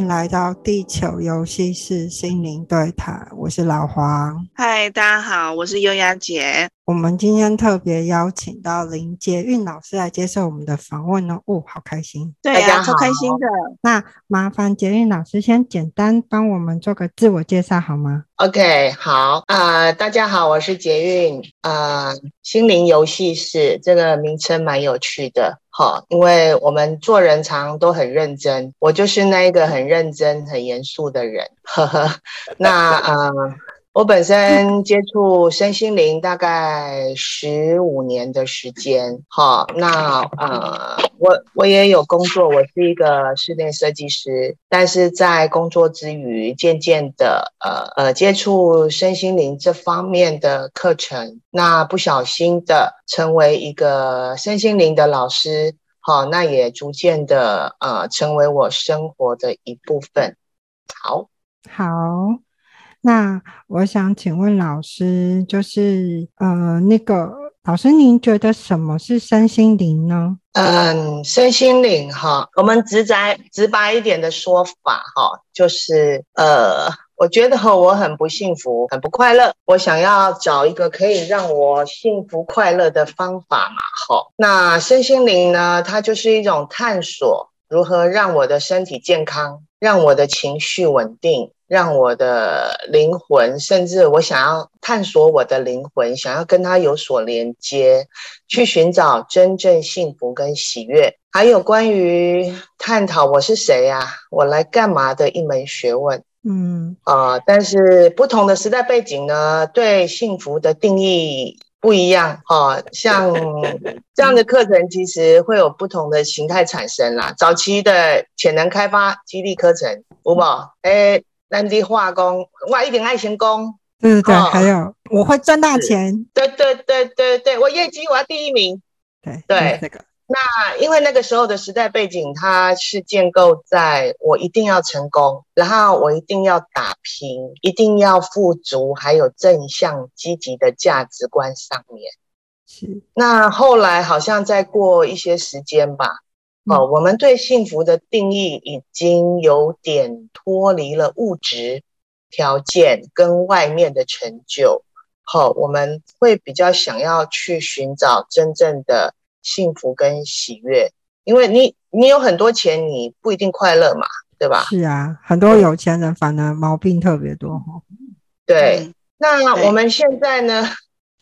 迎来到地球游戏室心灵对谈，我是老黄。嗨，大家好，我是优雅姐。我们今天特别邀请到林捷韵老师来接受我们的访问哦，哦，好开心，对呀，超开心的。那麻烦捷韵老师先简单帮我们做个自我介绍好吗？OK，好，呃，大家好，我是捷韵，呃，心灵游戏室这个名称蛮有趣的。好，因为我们做人常都很认真，我就是那一个很认真、很严肃的人。呵呵，那呃，我本身接触身心灵大概十五年的时间。好，那呃，我我也有工作，我是一个室内设计师，但是在工作之余，渐渐的呃呃接触身心灵这方面的课程，那不小心的成为一个身心灵的老师。好，那也逐渐的呃成为我生活的一部分。好，好，那我想请问老师，就是呃那个老师，您觉得什么是身心灵呢？嗯，身心灵哈，我们直白直白一点的说法哈，就是呃。我觉得我很不幸福，很不快乐。我想要找一个可以让我幸福快乐的方法嘛。好，那身心灵呢？它就是一种探索，如何让我的身体健康，让我的情绪稳定，让我的灵魂，甚至我想要探索我的灵魂，想要跟它有所连接，去寻找真正幸福跟喜悦。还有关于探讨我是谁呀？我来干嘛的一门学问。嗯啊、呃，但是不同的时代背景呢，对幸福的定义不一样哈、呃。像这样的课程，其实会有不同的形态产生啦。早期的潜能开发激励课程，有冇？哎，男的化工，哇，一点爱心工，对对对，还有我会赚大钱，对对对对对，我业绩我要第一名，对对那个。那因为那个时候的时代背景，它是建构在我一定要成功，然后我一定要打拼，一定要富足，还有正向积极的价值观上面。是。那后来好像再过一些时间吧，哦、嗯，我们对幸福的定义已经有点脱离了物质条件跟外面的成就。好，我们会比较想要去寻找真正的。幸福跟喜悦，因为你你有很多钱，你不一定快乐嘛，对吧？是啊，很多有钱人反而毛病特别多。对，嗯、那我们现在呢，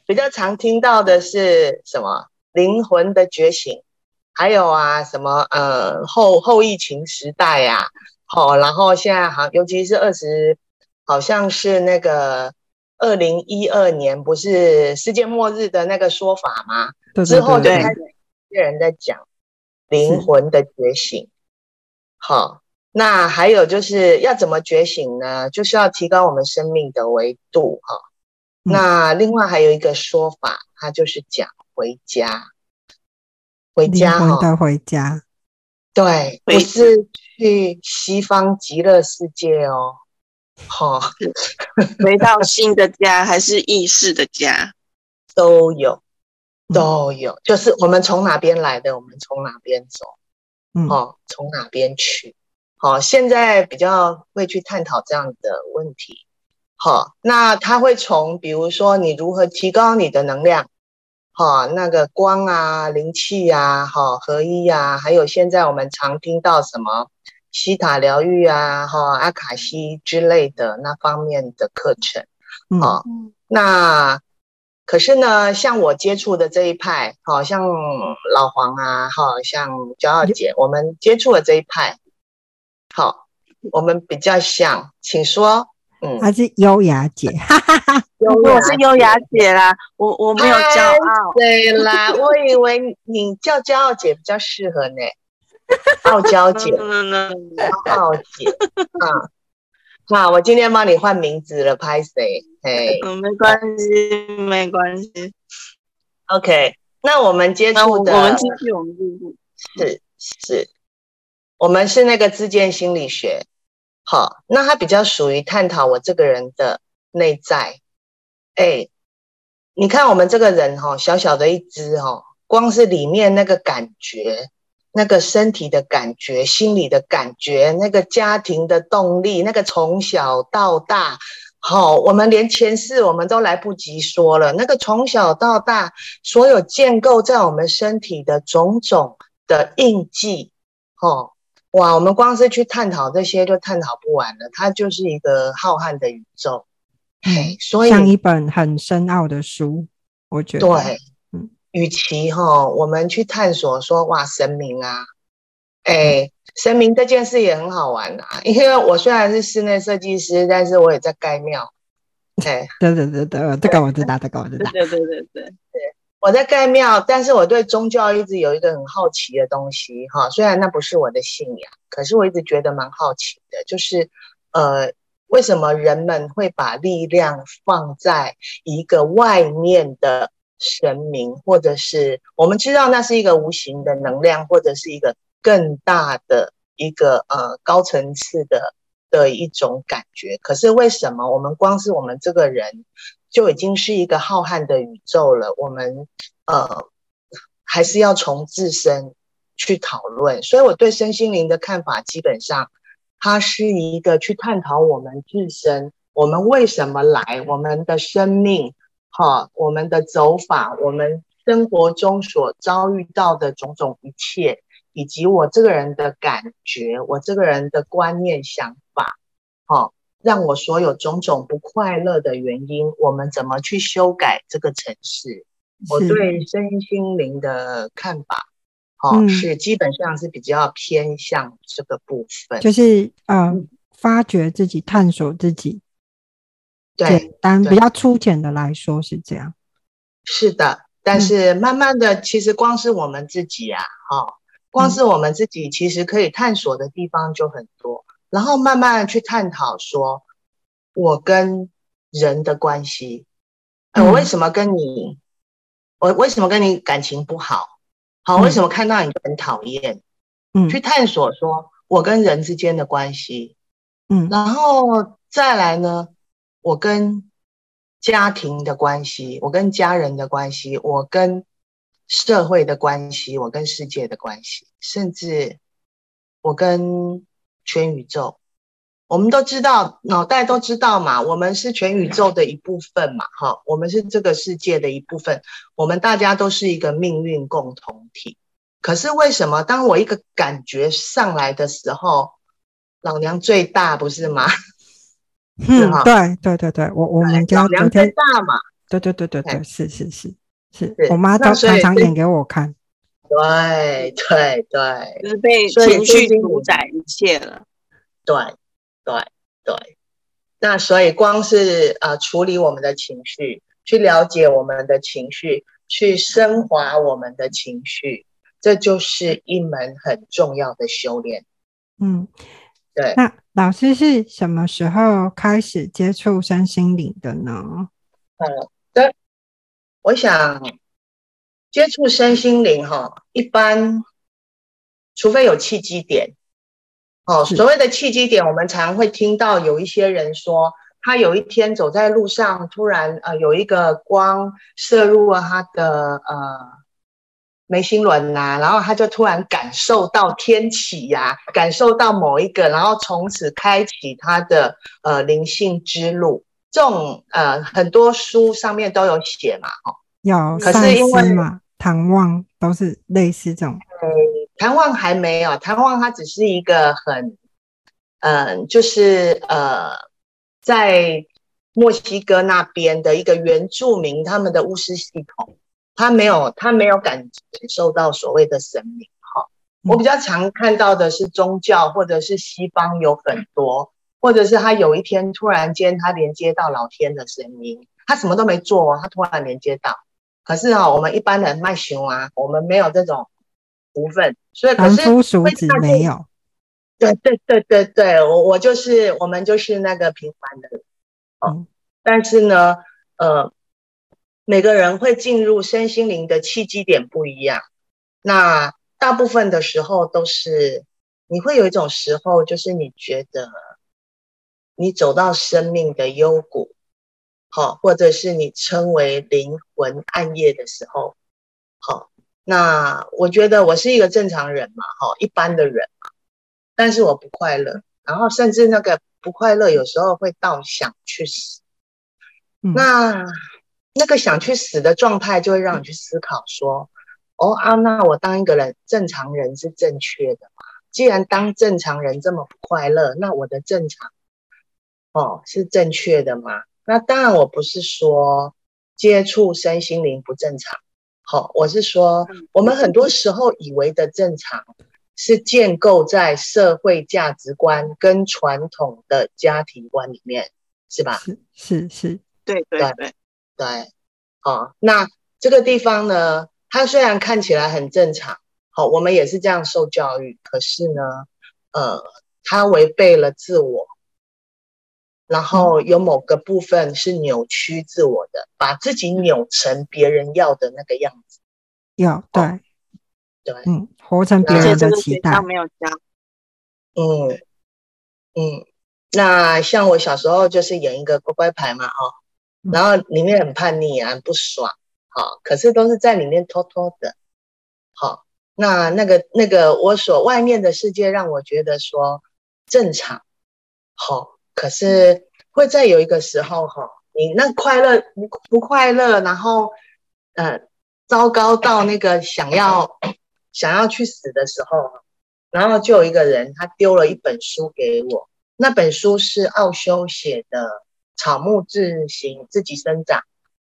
比较常听到的是什么？灵魂的觉醒，还有啊，什么呃后后疫情时代呀、啊，好、哦，然后现在好，尤其是二十，好像是那个二零一二年，不是世界末日的那个说法吗？之后就开始一些人在讲灵魂的觉醒，好，那还有就是要怎么觉醒呢？就是要提高我们生命的维度哈。那另外还有一个说法，它就是讲回家，回家哈，回家，对，不是去西方极乐世界哦，好，回到新的家还是意识的家？都有。都有，就是我们从哪边来的，我们从哪边走，嗯，哦，从哪边去，好，现在比较会去探讨这样的问题，好，那他会从，比如说你如何提高你的能量，好，那个光啊、灵气啊、好合一啊，还有现在我们常听到什么西塔疗愈啊、哈阿卡西之类的那方面的课程，好，那。可是呢，像我接触的这一派，好像老黄啊，好像骄傲姐，我们接触的这一派，好，我们比较像，请说，嗯，还是优雅姐，哈哈哈，我是优雅姐啦，我我没有骄傲，对啦，我以为你叫骄傲姐比较适合呢，傲娇姐，傲姐，啊。好，我今天帮你换名字了，拍谁？嘿，嗯，没关系，没关系。OK，那我们接触的，我们继续，我们继续。是是，我们是那个自建心理学。好，那它比较属于探讨我这个人的内在。哎，你看我们这个人哈，小小的一只哈，光是里面那个感觉，那个身体的感觉、心理的感觉、那个家庭的动力、那个从小到大，好，我们连前世我们都来不及说了。那个从小到大所有建构在我们身体的种种的印记，哦，哇，我们光是去探讨这些就探讨不完了。它就是一个浩瀚的宇宙，嗯，所以像一本很深奥的书，我觉得对。与其哈，我们去探索说哇神明啊，哎，神明这件事也很好玩啊。因为我虽然是室内设计师，但是我也在盖庙。哎，对对对对，这个我知道，这个我知道。对对对对对，我在盖庙，但是我对宗教一直有一个很好奇的东西哈。虽然那不是我的信仰，可是我一直觉得蛮好奇的，就是呃，为什么人们会把力量放在一个外面的？神明，或者是我们知道那是一个无形的能量，或者是一个更大的一个呃高层次的的一种感觉。可是为什么我们光是我们这个人就已经是一个浩瀚的宇宙了？我们呃还是要从自身去讨论。所以我对身心灵的看法，基本上它是一个去探讨我们自身，我们为什么来，我们的生命。好，我们的走法，我们生活中所遭遇到的种种一切，以及我这个人的感觉，我这个人的观念想法，好，让我所有种种不快乐的原因，我们怎么去修改这个城市？我对身心灵的看法，好、嗯，是基本上是比较偏向这个部分，就是呃，发掘自己，探索自己。简单比较粗浅的来说是这样，是的。但是慢慢的，其实光是我们自己啊，哈、嗯，光是我们自己，其实可以探索的地方就很多。然后慢慢的去探讨说，我跟人的关系，呃、我为什么跟你，我为什么跟你感情不好？好，为什么看到你就很讨厌？嗯，去探索说我跟人之间的关系，嗯，然后再来呢？我跟家庭的关系，我跟家人的关系，我跟社会的关系，我跟世界的关系，甚至我跟全宇宙，我们都知道，脑袋都知道嘛，我们是全宇宙的一部分嘛，哈，我们是这个世界的一部分，我们大家都是一个命运共同体。可是为什么当我一个感觉上来的时候，老娘最大，不是吗？嗯，对对对对，我我们家两天大嘛，对对对对对，是是是是，我妈都常常演给我看。对对对，就是被情绪主宰一切了。对对对，那所以光是呃处理我们的情绪，去了解我们的情绪，去升华我们的情绪，这就是一门很重要的修炼。嗯。对，那老师是什么时候开始接触身心灵的呢？好的，我想接触身心灵哈，一般除非有契机点。哦，所谓的契机点，我们常会听到有一些人说，他有一天走在路上，突然呃有一个光射入了他的呃。眉心轮呐，然后他就突然感受到天启呀、啊，感受到某一个，然后从此开启他的呃灵性之路。这种呃很多书上面都有写嘛，哦，有，可是因为嘛，唐望都是类似这种。呃，唐望还没有，唐望他只是一个很，嗯、呃，就是呃，在墨西哥那边的一个原住民，他们的巫师系统。他没有，他没有感受到所谓的神明哈。我比较常看到的是宗教，或者是西方有很多，或者是他有一天突然间他连接到老天的声音，他什么都没做，他突然连接到。可是哈，我们一般人卖熊啊，我们没有这种福分，所以可是凡夫俗子没有。对对对对对，我我就是我们就是那个平凡的人，嗯，但是呢，呃。每个人会进入身心灵的契机点不一样，那大部分的时候都是你会有一种时候，就是你觉得你走到生命的幽谷，好，或者是你称为灵魂暗夜的时候，好，那我觉得我是一个正常人嘛，哈，一般的人嘛，但是我不快乐，然后甚至那个不快乐有时候会到想去死。嗯、那那个想去死的状态，就会让你去思考说，哦啊，那我当一个人正常人是正确的嘛？既然当正常人这么不快乐，那我的正常哦是正确的吗？那当然，我不是说接触身心灵不正常，好、哦，我是说我们很多时候以为的正常，是建构在社会价值观跟传统的家庭观里面，是吧？是是是，对对对对，好，哦，那这个地方呢，它虽然看起来很正常。好，我们也是这样受教育，可是呢，呃，它违背了自我，然后有某个部分是扭曲自我的，把自己扭成别人要的那个样子。要对、哦、对，嗯，活成别人的期待。没有教。嗯嗯，那像我小时候就是演一个乖乖牌嘛，哦，然后里面很叛逆啊，不爽，好、可是都是在里面偷偷的，好、那那个那个，我所外面的世界让我觉得说正常，好，可是会在有一个时候哈，你那快乐不不快乐，然后呃糟糕到那个想要想要去死的时候，然后就有一个人他丢了一本书给我，那本书是奥修写的《草木自行自己生长》，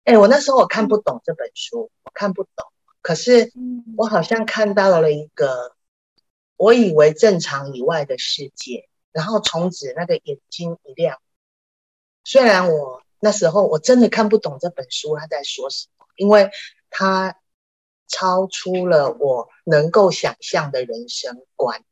哎，我那时候我看不懂这本书，我看不懂。可是，我好像看到了一个我以为正常以外的世界，然后从此那个眼睛一亮。虽然我那时候我真的看不懂这本书他在说什么，因为它超出了我能够想象的人生观。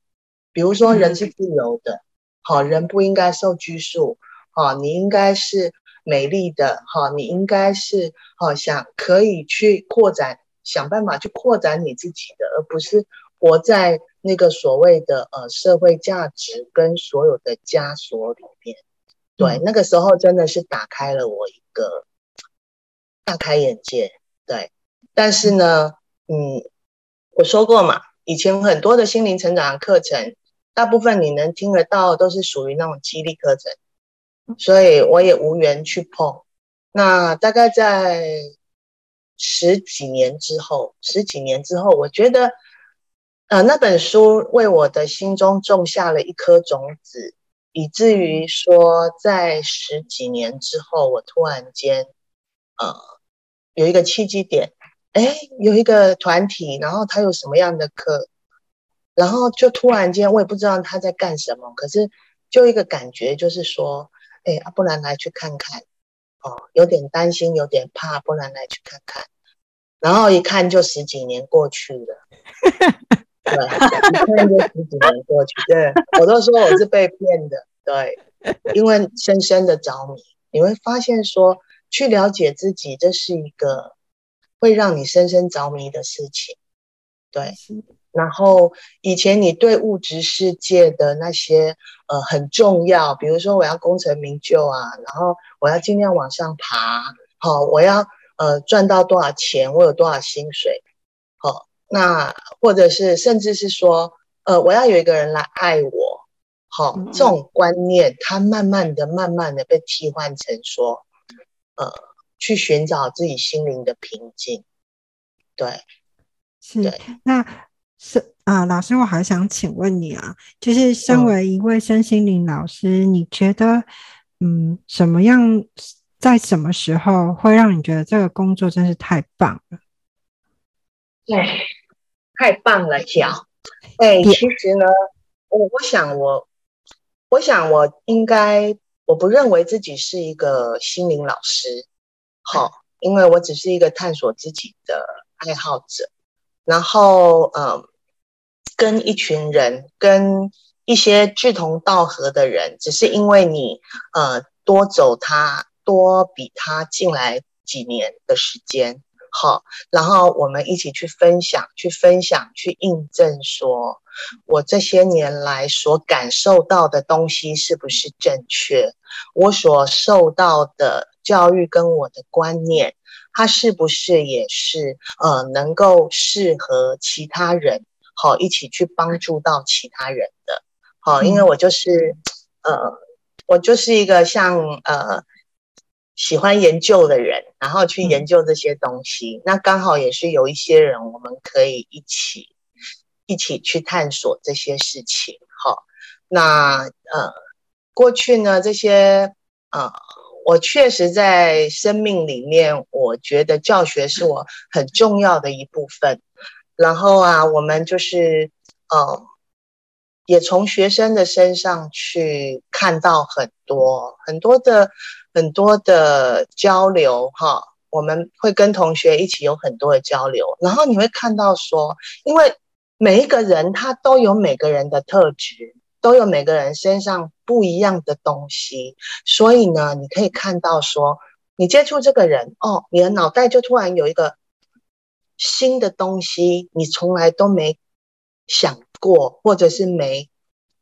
比如说，人是自由的，好，人不应该受拘束，好，你应该是美丽的，哈，你应该是好想可以去扩展。想办法去扩展你自己的，而不是活在那个所谓的呃社会价值跟所有的枷锁里面。对，嗯、那个时候真的是打开了我一个大开眼界。对，但是呢，嗯，我说过嘛，以前很多的心灵成长的课程，大部分你能听得到都是属于那种激励课程，所以我也无缘去碰。那大概在。十几年之后，十几年之后，我觉得，呃，那本书为我的心中种下了一颗种子，以至于说，在十几年之后，我突然间，呃，有一个契机点，哎，有一个团体，然后他有什么样的课，然后就突然间，我也不知道他在干什么，可是就一个感觉，就是说，哎，啊，不然来去看看。哦，有点担心，有点怕，不然来去看看。然后一看就十几年过去了，对，一看就十几年过去。对，我都说我是被骗的，对，因为深深的着迷，你会发现说，去了解自己，这是一个会让你深深着迷的事情，对。然后以前你对物质世界的那些呃很重要，比如说我要功成名就啊，然后我要尽量往上爬，好，我要呃赚到多少钱，我有多少薪水，好，那或者是甚至是说呃我要有一个人来爱我，好，这种观念它慢慢的、慢慢的被替换成说呃去寻找自己心灵的平静，对，是对那。是啊，老师，我还想请问你啊，就是身为一位身心灵老师，嗯，你觉得，嗯，什么样，在什么时候会让你觉得这个工作真是太棒了？对，太棒了，脚。哎，其实呢，我我想我，我想我应该，我不认为自己是一个心灵老师，好，因为我只是一个探索自己的爱好者。然后，呃，跟一群人，跟一些志同道合的人，只是因为你，呃，多走他，多比他进来几年的时间，好，然后我们一起去分享，去分享，去印证说，我这些年来所感受到的东西是不是正确？我所受到的教育跟我的观念，它是不是也是呃能够适合其他人？好，一起去帮助到其他人的。好，因为我就是呃，我就是一个像呃。喜欢研究的人，然后去研究这些东西，嗯、那刚好也是有一些人，我们可以一起一起去探索这些事情。好，那呃，过去呢，这些呃，我确实在生命里面，我觉得教学是我很重要的一部分。然后啊，我们就是呃，也从学生的身上去看到很多很多的。很多的交流哈，我们会跟同学一起有很多的交流，然后你会看到说，因为每一个人他都有每个人的特质，都有每个人身上不一样的东西，所以呢，你可以看到说，你接触这个人哦，你的脑袋就突然有一个新的东西，你从来都没想过，或者是没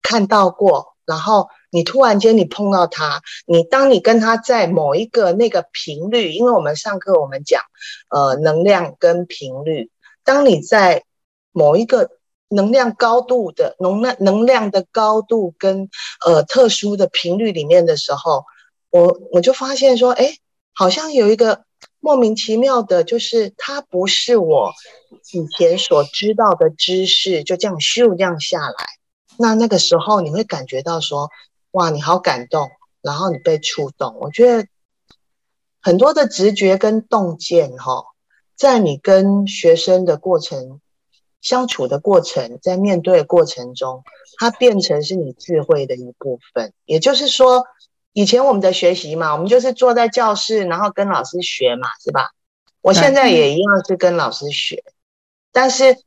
看到过，然后。你突然间你碰到他，你当你跟他在某一个那个频率，因为我们上课我们讲，呃，能量跟频率，当你在某一个能量高度的能量能量的高度跟呃特殊的频率里面的时候，我我就发现说，哎，好像有一个莫名其妙的，就是它不是我以前所知道的知识，就这样咻这样下来，那那个时候你会感觉到说。哇，你好感动，然后你被触动。我觉得很多的直觉跟洞见，哈，在你跟学生的过程相处的过程，在面对的过程中，它变成是你智慧的一部分。也就是说，以前我们的学习嘛，我们就是坐在教室，然后跟老师学嘛，是吧？我现在也一样是跟老师学，但是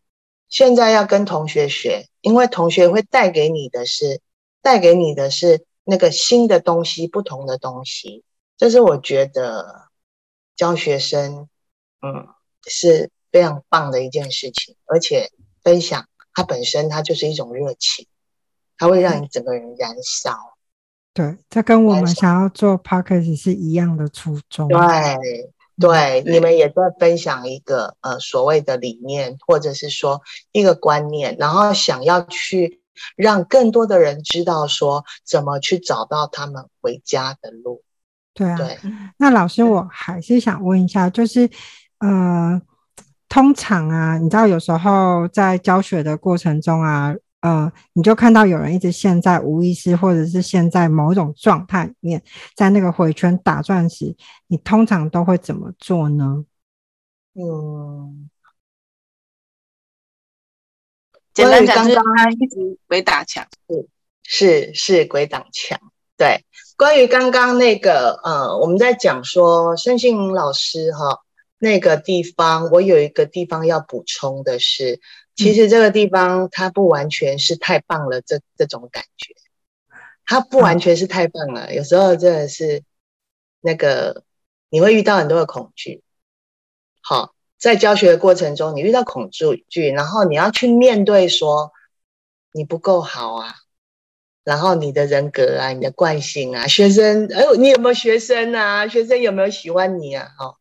现在要跟同学学，因为同学会带给你的是。带给你的是那个新的东西，不同的东西，这是我觉得教学生，嗯，是非常棒的一件事情。而且分享它本身，它就是一种热情，它会让你整个人燃烧。对，这跟我们想要做 podcast 是一样的初衷。对，对，你们也在分享一个呃所谓的理念，或者是说一个观念，然后想要去。让更多的人知道说怎么去找到他们回家的路。对啊，对。那老师，我还是想问一下，就是呃，通常啊，你知道有时候在教学的过程中啊，呃，你就看到有人一直陷在无意识，或者是陷在某一种状态里面，在那个回圈打转时，你通常都会怎么做呢？嗯。简单讲，就是他一直鬼打墙，是是是鬼打墙。对，关于刚刚那个呃，我们在讲说身心灵老师哈那个地方，我有一个地方要补充的是，其实这个地方它不完全是太棒了，这这种感觉，它不完全是太棒了，有时候真的是那个你会遇到很多的恐惧，好。在教学的过程中，你遇到恐惧，然后你要去面对说你不够好啊，然后你的人格啊，你的惯性啊，学生，哎呦，你有没有学生啊？学生有没有喜欢你啊？好，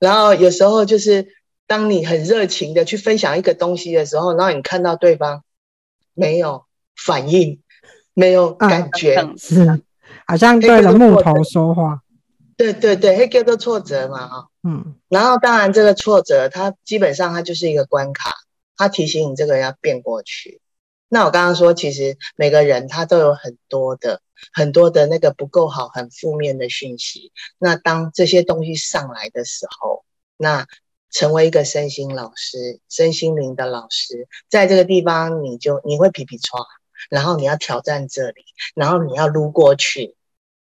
然后有时候就是当你很热情的去分享一个东西的时候，然后你看到对方没有反应，没有感觉，啊、是好像对着木头说话。对对对，会叫做挫折嘛，哈，嗯，然后当然这个挫折，它基本上它就是一个关卡，它提醒你这个人要变过去。那我刚刚说，其实每个人他都有很多的很多的那个不够好、很负面的讯息。那当这些东西上来的时候，那成为一个身心老师、身心灵的老师，在这个地方你就你会皮皮抓，然后你要挑战这里，然后你要撸过去，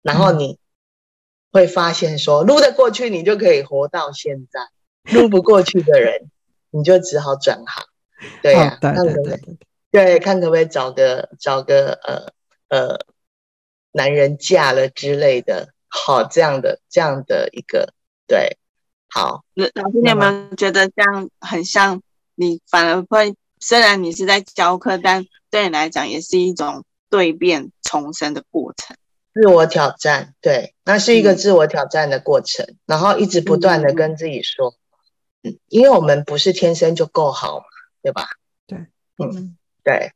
然后你。嗯会发现说，撸得过去，你就可以活到现在；撸不过去的人，你就只好转行。对呀、啊，看可不可以？对，看可不可以找个找个呃呃男人嫁了之类的，好这样的这样的一个对。好，老师，你有没有觉得这样很像？你反而会，虽然你是在教课，但对你来讲也是一种蜕变重生的过程，自我挑战。对，那是一个自我挑战的过程，嗯、然后一直不断的跟自己说，嗯，因为我们不是天生就够好嘛，对吧？对，嗯，对，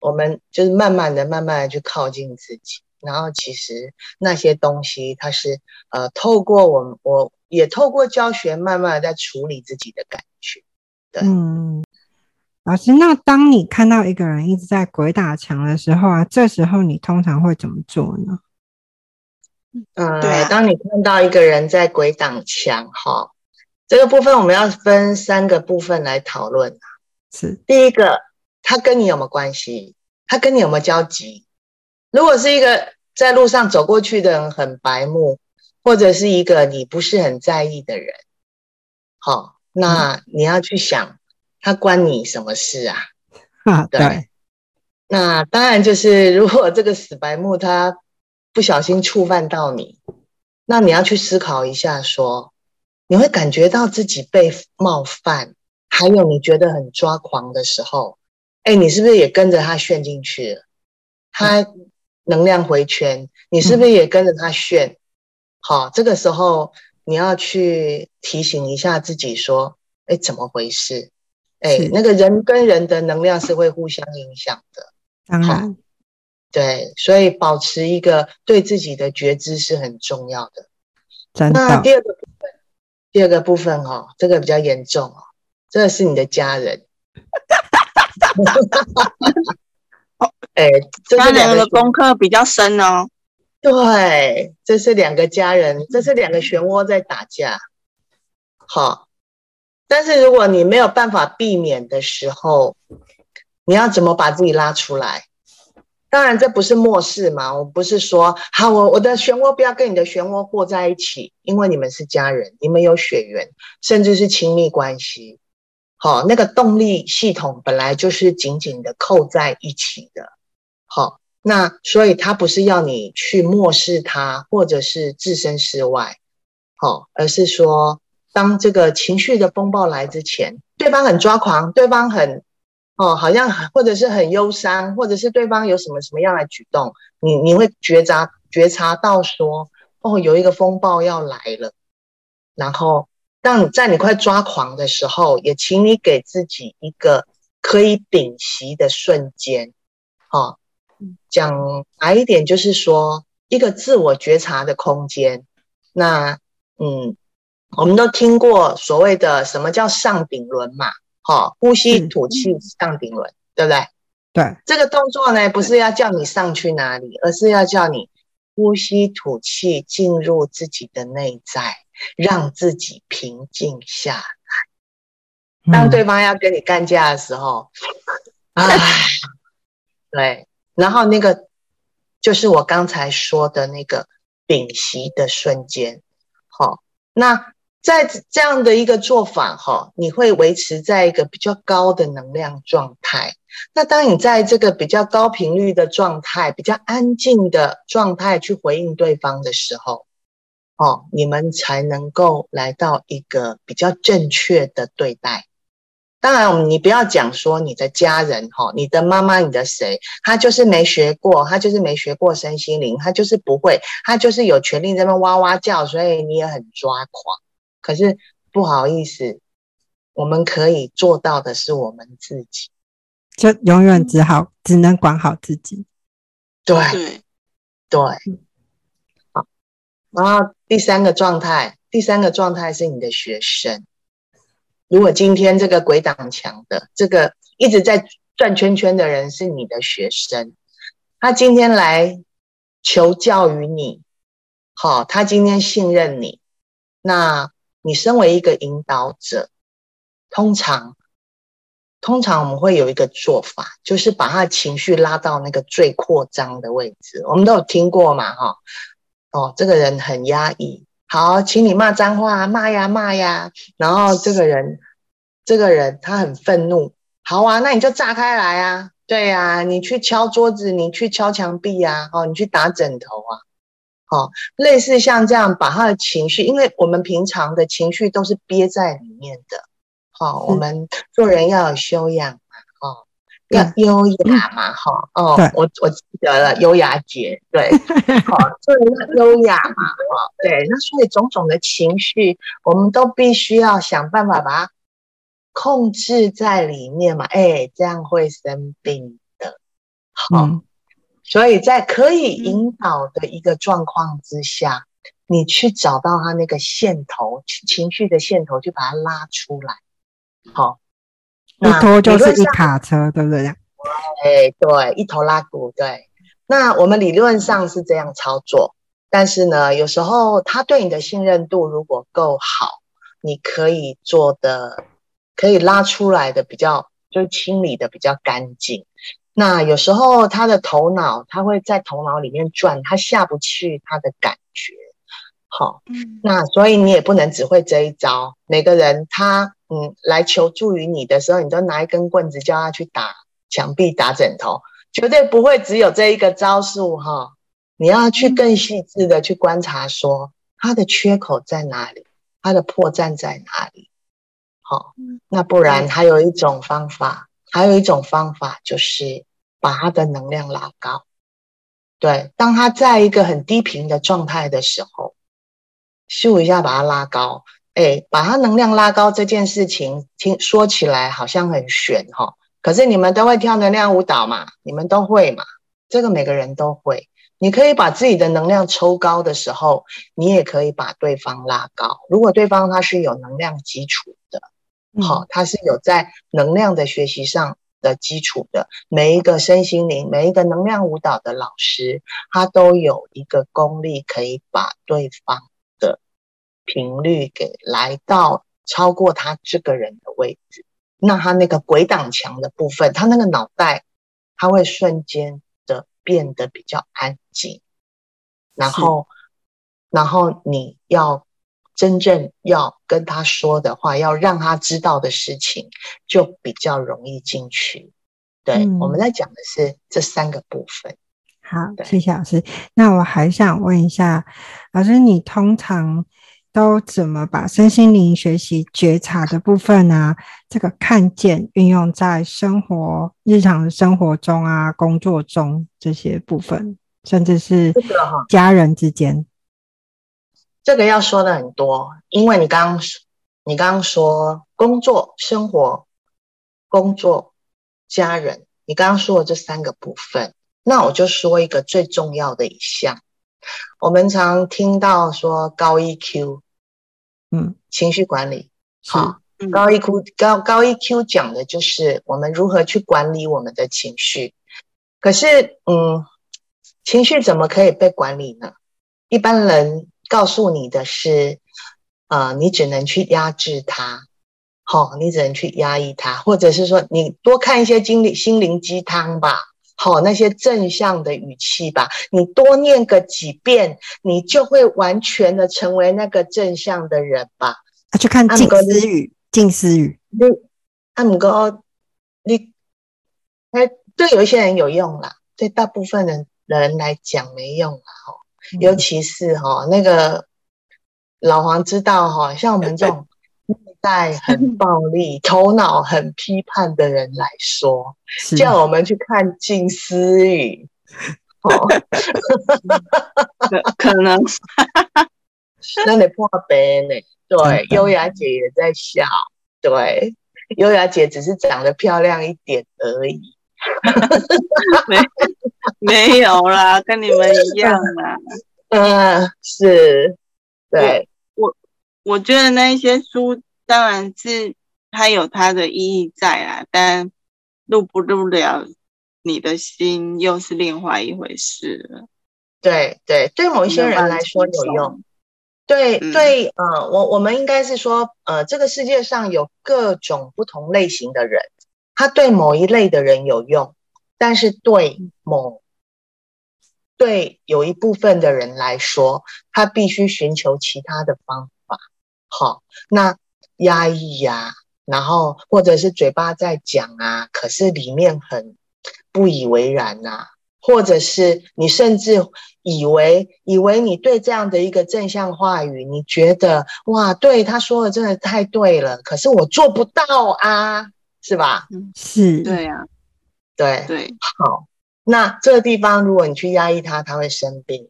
我们就是慢慢的、慢慢的去靠近自己，然后其实那些东西，它是呃，透过我我。也透过教学，慢慢的在处理自己的感觉。对，嗯，老师，那当你看到一个人一直在鬼打墙的时候啊，这时候你通常会怎么做呢？嗯，对，当你看到一个人在鬼挡墙，哈，这个部分我们要分三个部分来讨论。是，第一个，他跟你有没有关系？他跟你有没有交集？如果是一个在路上走过去的人，很白目。或者是一个你不是很在意的人，好，那你要去想，他关你什么事啊？啊，对。那当然就是，如果这个死白目他不小心触犯到你，那你要去思考一下，说你会感觉到自己被冒犯，还有你觉得很抓狂的时候，哎，你是不是也跟着他陷进去了？他能量回圈，你是不是也跟着他炫？好，这个时候你要去提醒一下自己，说：“哎，怎么回事？哎，那个人跟人的能量是会互相影响的。当然，对，所以保持一个对自己的觉知是很重要的。那第二个部分，第二个部分哦，这个比较严重哦，这个是你的家人。哎，家人的功课比较深哦。”对，这是两个家人，这是两个漩涡在打架。好，但是如果你没有办法避免的时候，你要怎么把自己拉出来？当然，这不是漠视嘛，我不是说好，我我的漩涡不要跟你的漩涡和在一起，因为你们是家人，你们有血缘，甚至是亲密关系。好，那个动力系统本来就是紧紧的扣在一起的。好。那所以，他不是要你去漠视他，或者是置身事外，好，而是说，当这个情绪的风暴来之前，对方很抓狂，对方很，哦，好像或者是很忧伤，或者是对方有什么什么样的举动，你你会觉察觉察到说，哦，有一个风暴要来了，然后当你在你快抓狂的时候，也请你给自己一个可以屏息的瞬间，哦。讲白一点，就是说一个自我觉察的空间。那，嗯，我们都听过所谓的什么叫上顶轮嘛？好，呼吸吐气上顶轮，对不对？对。这个动作呢，不是要叫你上去哪里，而是要叫你呼吸吐气进入自己的内在，让自己平静下来。当对方要跟你干架的时候，哎、嗯，对。然后那个就是我刚才说的那个屏息的瞬间，好，那在这样的一个做法哈，你会维持在一个比较高的能量状态。那当你在这个比较高频率的状态、比较安静的状态去回应对方的时候，哦，你们才能够来到一个比较正确的对待。当然，你不要讲说你的家人哈，你的妈妈，你的谁，他就是没学过，他就是没学过身心灵，他就是不会，他就是有权利在那哇哇叫，所以你也很抓狂。可是不好意思，我们可以做到的是我们自己，就永远只好只能管好自己。对对对，好。然后第三个状态，第三个状态是你的学生。如果今天这个鬼挡墙的，这个一直在转圈圈的人是你的学生，他今天来求教于你，好，他今天信任你，那你身为一个引导者，通常，通常我们会有一个做法，就是把他的情绪拉到那个最扩张的位置，我们都有听过嘛，哈，哦，这个人很压抑。好，请你骂脏话，骂呀骂呀。然后这个人，这个人他很愤怒。好啊，那你就炸开来啊！对呀、啊，你去敲桌子，你去敲墙壁、啊，哦，你去打枕头啊。好，类似像这样把他的情绪，因为我们平常的情绪都是憋在里面的。好，我们做人要有修养，要优雅嘛，哈，哦，我我记得了，优雅姐，对，好，做人要优雅嘛，哈，对，那所以种种的情绪，我们都必须要想办法把它控制在里面嘛，哎，这样会生病的，好。所以在可以引导的一个状况之下，嗯、你去找到他那个线头，情绪的线头，就把它拉出来。好，一拖就是一卡车，对不对？哎，对，一头拉骨，对。那我们理论上是这样操作，但是呢，有时候他对你的信任度如果够好，你可以做的，可以拉出来的比较，就是清理的比较干净。那有时候他的头脑，他会在头脑里面转，他下不去他的感觉。好，嗯，那所以你也不能只会这一招。每个人他嗯来求助于你的时候，你都拿一根棍子叫他去打墙壁、打枕头，绝对不会只有这一个招数哈。你要去更细致的去观察，说他的缺口在哪里，他的破绽在哪里。好，那不然还有一种方法，还有一种方法就是。把他的能量拉高，对，当他在一个很低频的状态的时候，咻一下把它拉高，哎，把它能量拉高这件事情，听说起来好像很玄哈，可是你们都会跳能量舞蹈嘛，你们都会嘛，这个每个人都会。你可以把自己的能量抽高的时候，你也可以把对方拉高。如果对方他是有能量基础的，好，他是有在能量的学习上。的基础的每一个身心灵，每一个能量舞蹈的老师，他都有一个功力，可以把对方的频率给来到超过他这个人的位置。那他那个鬼挡墙的部分，他那个脑袋，他会瞬间的变得比较安静。然后，然后你要。真正要跟他说的话，要让他知道的事情，就比较容易进去。对，嗯、我们在讲的是这三个部分。好，对谢谢老师。那我还想问一下，老师，你通常都怎么把身心灵学习觉察的部分啊，这个看见运用在生活、日常生活中啊、工作中这些部分，甚至是家人之间？这个要说的很多，因为你刚刚你刚刚说工作、生活、工作、家人，你刚刚说的这三个部分，那我就说一个最重要的一项。我们常听到说高 EQ，嗯，情绪管理，好，嗯、高 EQ 高高 EQ 讲的就是我们如何去管理我们的情绪。可是，嗯，情绪怎么可以被管理呢？一般人。告诉你的是，呃，你只能去压制它，好、哦，你只能去压抑它，或者是说，你多看一些经历心灵鸡汤吧，好、哦，那些正向的语气吧，你多念个几遍，你就会完全的成为那个正向的人吧。啊，去看静思语，静思语，你阿姆哥，你，哎，对有一些人有用啦，对大部分的人来讲没用啦，哈。尤其是哈、哦，那个老黄知道哈、哦，像我们这种内在很暴力、头脑很批判的人来说，叫我们去看静思语，哦，可能，那你破杯呢？对，优雅姐也在笑，对，优雅姐只是长得漂亮一点而已。没没有啦，跟你们一样啦。嗯，是，对，我我觉得那一些书当然是它有它的意义在啊，但入不入了你的心又是另外一回事了。对对，对某一些人来说有用。对对，呃，我我们应该是说，呃，这个世界上有各种不同类型的人。他对某一类的人有用，但是对某对有一部分的人来说，他必须寻求其他的方法。好，那压抑呀、啊，然后或者是嘴巴在讲啊，可是里面很不以为然呐、啊，或者是你甚至以为以为你对这样的一个正向话语，你觉得哇，对他说的真的太对了，可是我做不到啊，是吧？嗯。是，对呀、啊，对。对，好，那这个地方如果你去压抑他，他会生病。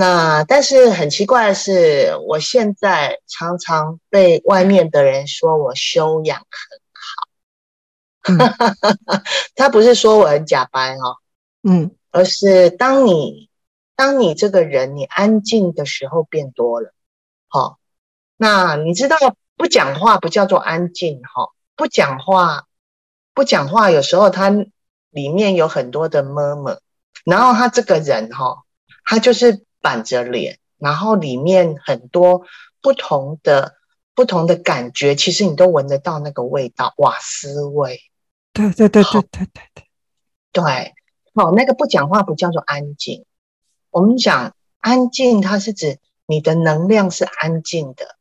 那但是很奇怪的是，我现在常常被外面的人说我修养很好，嗯、他不是说我很假白哦，嗯，而是当你当你这个人你安静的时候变多了，好、哦，那你知道不讲话不叫做安静哈、哦，不讲话不讲话有时候他里面有很多的 murmur，然后他这个人哈、哦，他就是。板着脸，然后里面很多不同的不同的感觉，其实你都闻得到那个味道，瓦斯味。对对对对对对对，对，好，那个不讲话不叫做安静。我们讲安静，它是指你的能量是安静的，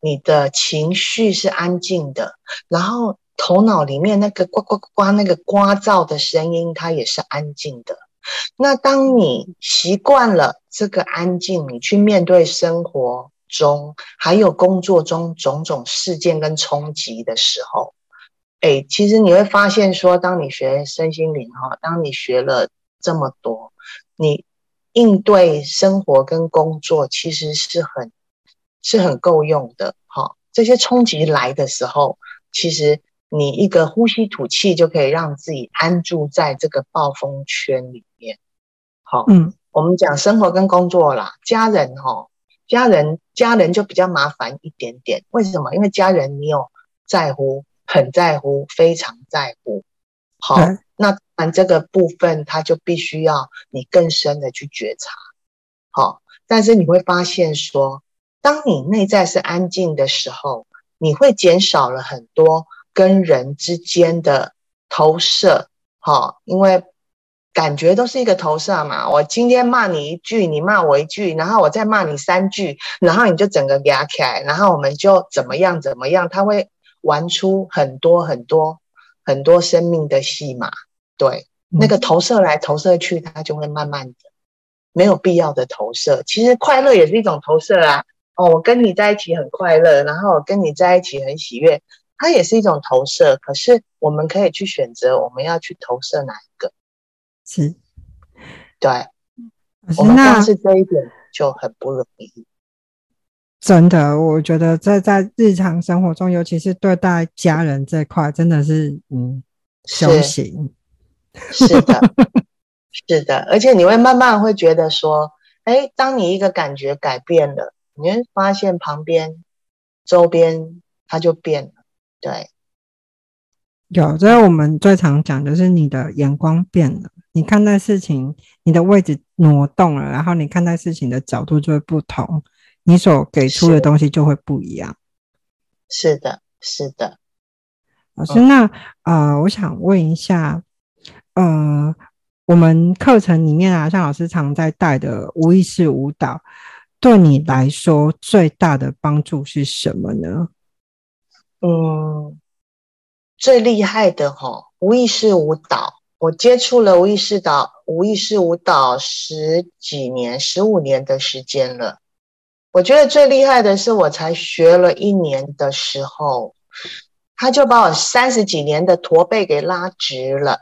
你的情绪是安静的，然后头脑里面那个呱呱呱呱那个呱噪的声音，它也是安静的。那当你习惯了这个安静，你去面对生活中还有工作中种种事件跟冲击的时候，哎，其实你会发现说，当你学身心灵哈，当你学了这么多，你应对生活跟工作其实是很是很够用的哈。这些冲击来的时候，其实。你一个呼吸吐气就可以让自己安住在这个暴风圈里面。好，嗯，我们讲生活跟工作啦，家人哈，家人家人就比较麻烦一点点。为什么？因为家人你有在乎，很在乎，非常在乎。好，嗯、那按这个部分，他就必须要你更深的去觉察。好，但是你会发现说，当你内在是安静的时候，你会减少了很多。跟人之间的投射，哈，因为感觉都是一个投射嘛。我今天骂你一句，你骂我一句，然后我再骂你三句，然后你就整个压起来，然后我们就怎么样怎么样，他会玩出很多很多很多生命的戏码。对，那个投射来投射去，他就会慢慢的没有必要的投射。其实快乐也是一种投射啊。哦，我跟你在一起很快乐，然后我跟你在一起很喜悦。它也是一种投射，可是我们可以去选择我们要去投射哪一个。是，对，我们光是这一点就很不容易。真的，我觉得这在日常生活中，尤其是对待家人这块，真的是嗯，修行。是的，是的，而且你会慢慢会觉得说，哎，当你一个感觉改变了，你会发现旁边、周边它就变了。对，有，这是我们最常讲的是你的眼光变了，你看待事情，你的位置挪动了，然后你看待事情的角度就会不同，你所给出的东西就会不一样。是的，是的。老师，那呃，我想问一下，呃，我们课程里面啊，像老师常在带的无意识舞蹈，对你来说最大的帮助是什么呢？嗯，最厉害的齁，无意识舞蹈，我接触了无意识导无意识舞蹈十几年、十五年的时间了。我觉得最厉害的是，我才学了一年的时候，他就把我三十几年的驼背给拉直了。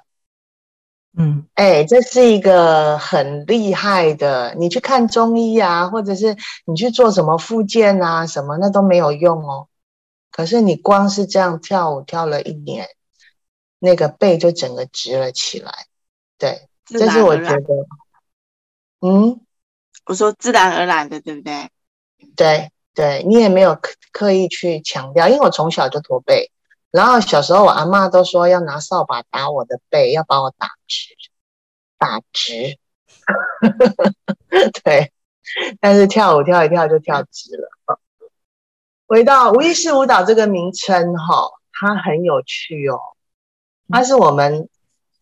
嗯，哎，这是一个很厉害的。你去看中医啊，或者是你去做什么复健啊，什么那都没有用哦。可是你光是这样跳舞跳了一年，那个背就整个直了起来。对，这是我觉得，嗯，我说自然而然的，对不对？对对，你也没有刻刻意去强调，因为我从小就驼背，然后小时候我阿嬷都说要拿扫把打我的背，要把我打直，打直。对，但是跳舞跳一跳就跳直了。回到无意识舞蹈这个名称，哈，它很有趣哦。它是我们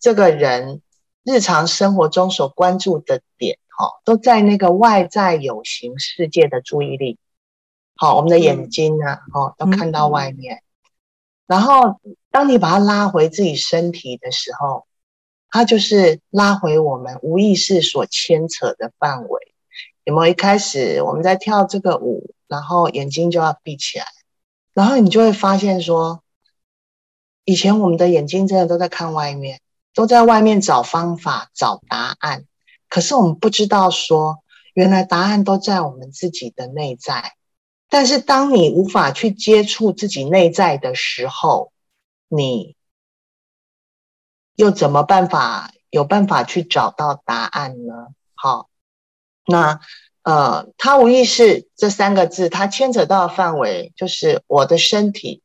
这个人日常生活中所关注的点，哈，都在那个外在有形世界的注意力。好，我们的眼睛呢，哦，都看到外面。然后，当你把它拉回自己身体的时候，它就是拉回我们无意识所牵扯的范围。有没有一开始我们在跳这个舞，然后眼睛就要闭起来，然后你就会发现说，以前我们的眼睛真的都在看外面，都在外面找方法、找答案，可是我们不知道说，原来答案都在我们自己的内在。但是当你无法去接触自己内在的时候，你又怎么办法有办法去找到答案呢？好，那呃，他无意识这三个字，它牵扯到的范围就是我的身体、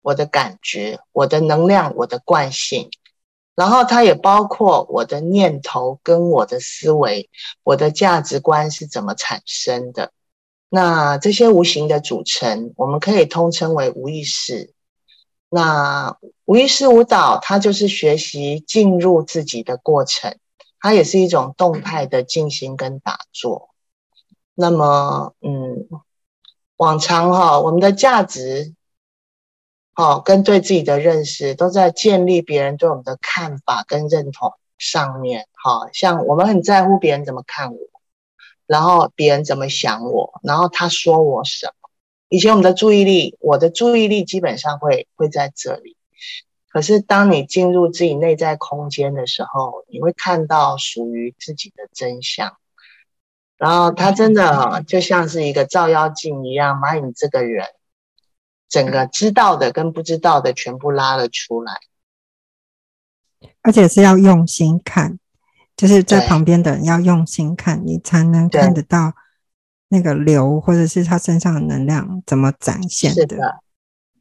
我的感觉、我的能量、我的惯性，然后它也包括我的念头跟我的思维、我的价值观是怎么产生的。那这些无形的组成，我们可以通称为无意识。那无意识舞蹈，它就是学习进入自己的过程，它也是一种动态的静心跟打坐。那么，嗯，往常哈，我们的价值，哦，跟对自己的认识，都在建立别人对我们的看法跟认同上面。好像我们很在乎别人怎么看我。然后别人怎么想我，然后他说我什么？以前我们的注意力，我的注意力基本上会会在这里。可是当你进入自己内在空间的时候，你会看到属于自己的真相。然后他真的就像是一个照妖镜一样，把你这个人整个知道的跟不知道的全部拉了出来，而且是要用心看。就是在旁边的人要用心看，你才能看得到那个流，或者是他身上的能量怎么展现的。是的，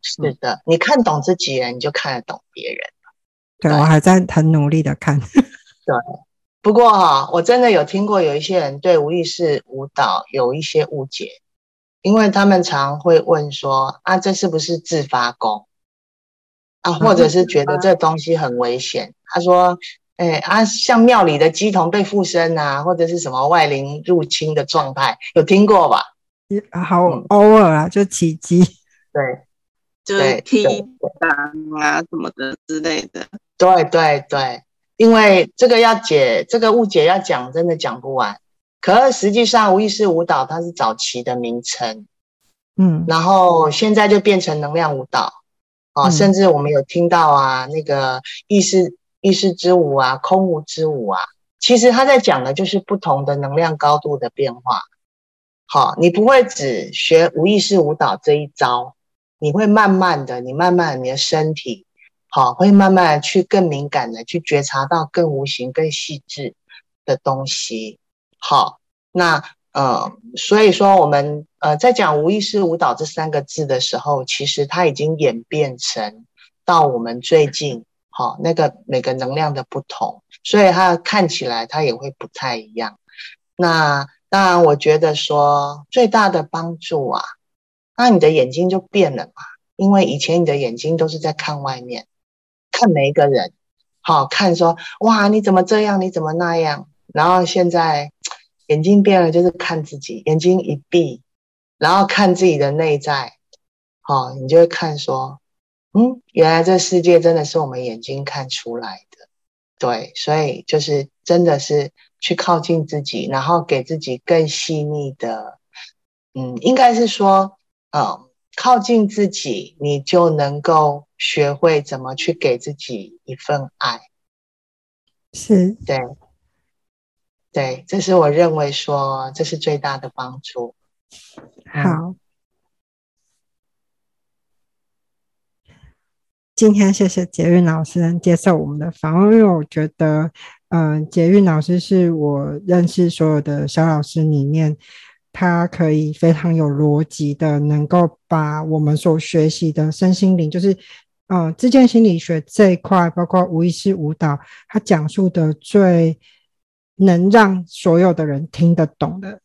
是的，你看懂自己人，你就看得懂别人。对，我还在很努力的看。对，不过哈，我真的有听过有一些人对无意识舞蹈有一些误解，因为他们常会问说：“啊，这是不是自发功？”啊，或者是觉得这东西很危险。他说。哎啊，像庙里的乩童被附身啊，或者是什么外灵入侵的状态，有听过吧？好偶尔啊，就奇迹，对，就是踢裆啊什么的之类的。对对对，因为这个要解这个误解要讲，真的讲不完。可是实际上，无意识舞蹈它是早期的名称，嗯，然后现在就变成能量舞蹈，啊，嗯、甚至我们有听到啊，那个意识。意识之舞啊，空无之舞啊，其实他在讲的就是不同的能量高度的变化。好，你不会只学无意识舞蹈这一招，你会慢慢的，你慢慢你的身体，好，会慢慢去更敏感的去觉察到更无形、更细致的东西。好，那呃，所以说我们呃在讲无意识舞蹈这三个字的时候，其实它已经演变成到我们最近。好，那个每个能量的不同，所以它看起来它也会不太一样。那当然，我觉得说最大的帮助啊，那你的眼睛就变了嘛。因为以前你的眼睛都是在看外面，看每一个人，好看说哇你怎么这样，你怎么那样。然后现在眼睛变了，就是看自己，眼睛一闭，然后看自己的内在，好，你就会看说。嗯，原来这世界真的是我们眼睛看出来的，对，所以就是真的是去靠近自己，然后给自己更细腻的，嗯，应该是说，嗯，靠近自己，你就能够学会怎么去给自己一份爱，是，对，对，这是我认为说这是最大的帮助。好。今天谢谢捷运老师能接受我们的访问，因为我觉得，嗯、呃，捷运老师是我认识所有的小老师里面，他可以非常有逻辑的，能够把我们所学习的身心灵，就是，呃，知见心理学这一块，包括无意识舞蹈，他讲述的最能让所有的人听得懂的。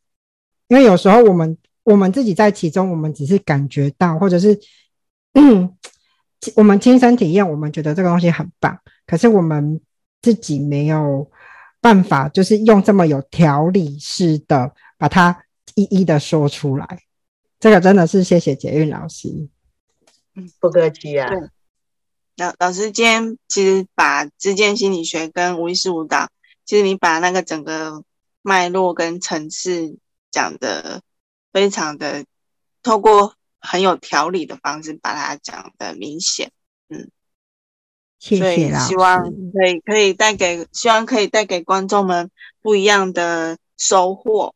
因为有时候我们我们自己在其中，我们只是感觉到，或者是。我们亲身体验，我们觉得这个东西很棒，可是我们自己没有办法，就是用这么有条理式的把它一一的说出来。这个真的是谢谢捷运老师。嗯，不客气啊。老老师今天其实把之间心理学跟无意识舞蹈，其实你把那个整个脉络跟层次讲的非常的，透过很有条理的方式把它讲的明显，嗯，谢谢老师。希望可以可以带给，希望可以带给观众们不一样的收获。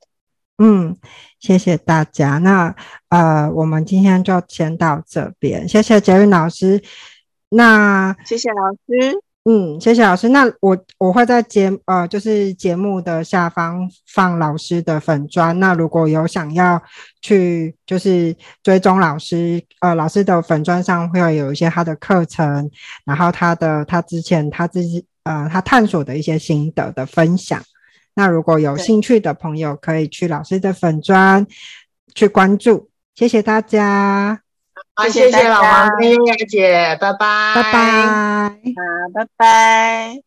嗯，谢谢大家。那呃，我们今天就先到这边。谢谢捷运老师。那谢谢老师。嗯，谢谢老师。那我我会在节呃，就是节目的下方放老师的粉砖。那如果有想要去就是追踪老师，呃，老师的粉砖上会有一些他的课程，然后他的他之前他自己呃他探索的一些心得的分享。那如果有兴趣的朋友，可以去老师的粉专去关注。谢谢大家，好，谢谢老王跟月月姐，拜拜，拜拜，好，拜拜。